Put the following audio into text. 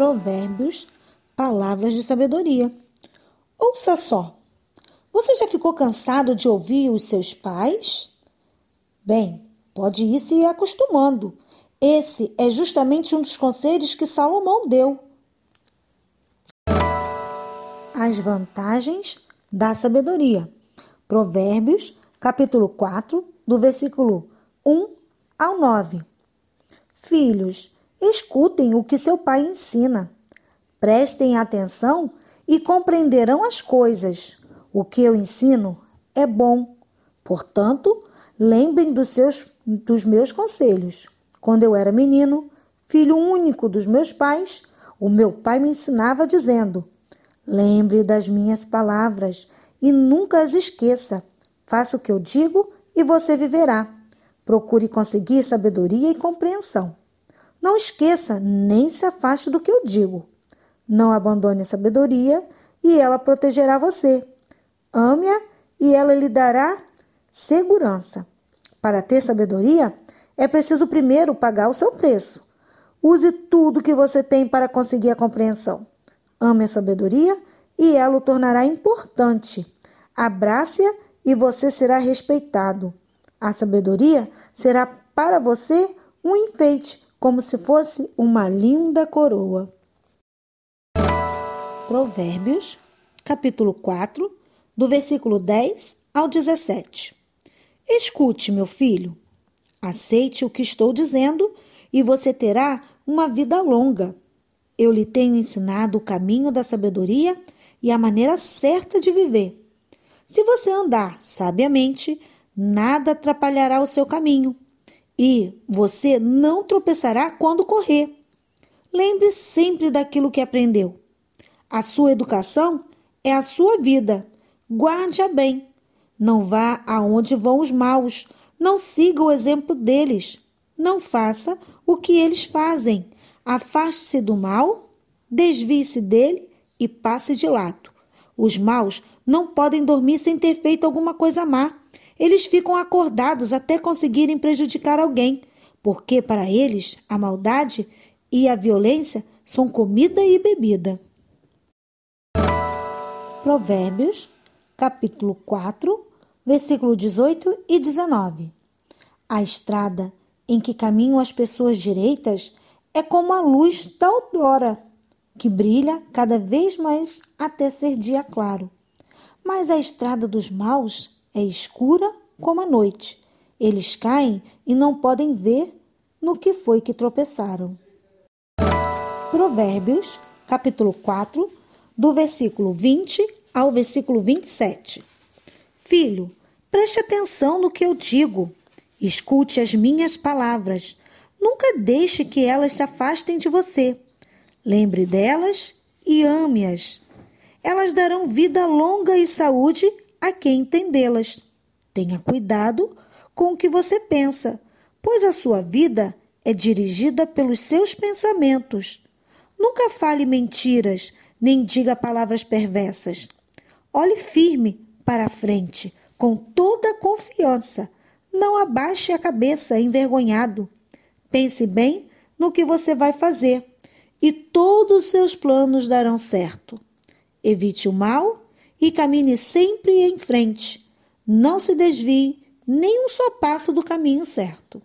Provérbios, palavras de sabedoria. Ouça só. Você já ficou cansado de ouvir os seus pais? Bem, pode ir se acostumando. Esse é justamente um dos conselhos que Salomão deu. As vantagens da sabedoria. Provérbios, capítulo 4, do versículo 1 ao 9. Filhos, escutem o que seu pai ensina. Prestem atenção e compreenderão as coisas. O que eu ensino é bom. Portanto, lembrem dos, seus, dos meus conselhos. Quando eu era menino, filho único dos meus pais, o meu pai me ensinava dizendo: Lembre das minhas palavras e nunca as esqueça. Faça o que eu digo e você viverá. Procure conseguir sabedoria e compreensão. Não esqueça nem se afaste do que eu digo. Não abandone a sabedoria e ela protegerá você. Ame-a e ela lhe dará segurança. Para ter sabedoria, é preciso primeiro pagar o seu preço. Use tudo que você tem para conseguir a compreensão. Ame a sabedoria e ela o tornará importante. Abrace-a e você será respeitado. A sabedoria será para você um enfeite, como se fosse uma linda coroa. Provérbios, capítulo 4, do versículo 10 ao 17. Escute, meu filho, aceite o que estou dizendo e você terá uma vida longa. Eu lhe tenho ensinado o caminho da sabedoria e a maneira certa de viver. Se você andar sabiamente, nada atrapalhará o seu caminho e você não tropeçará quando correr. Lembre sempre daquilo que aprendeu. A sua educação é a sua vida. Guarde-a bem. Não vá aonde vão os maus. Não siga o exemplo deles. Não faça o que eles fazem. Afaste-se do mal, desvie-se dele e passe de lado. Os maus não podem dormir sem ter feito alguma coisa má. Eles ficam acordados até conseguirem prejudicar alguém, porque para eles a maldade e a violência são comida e bebida. Provérbios, capítulo 4, versículo 18 e 19. A estrada em que caminham as pessoas direitas é como a luz da aurora, que brilha cada vez mais até ser dia claro. Mas a estrada dos maus é escura como a noite. Eles caem e não podem ver no que foi que tropeçaram. Provérbios, capítulo 4, do versículo 20 ao versículo 27. Filho, preste atenção no que eu digo. Escute as minhas palavras. Nunca deixe que elas se afastem de você. Lembre delas e ame-as. Elas darão vida longa e saúde a quem entendê-las. Tenha cuidado com o que você pensa, pois a sua vida é dirigida pelos seus pensamentos. Nunca fale mentiras, nem diga palavras perversas. Olhe firme para a frente, com toda a confiança. Não abaixe a cabeça envergonhado. Pense bem no que você vai fazer e todos os seus planos darão certo. Evite o mal e camine sempre em frente. Não se desvie nem um só passo do caminho certo.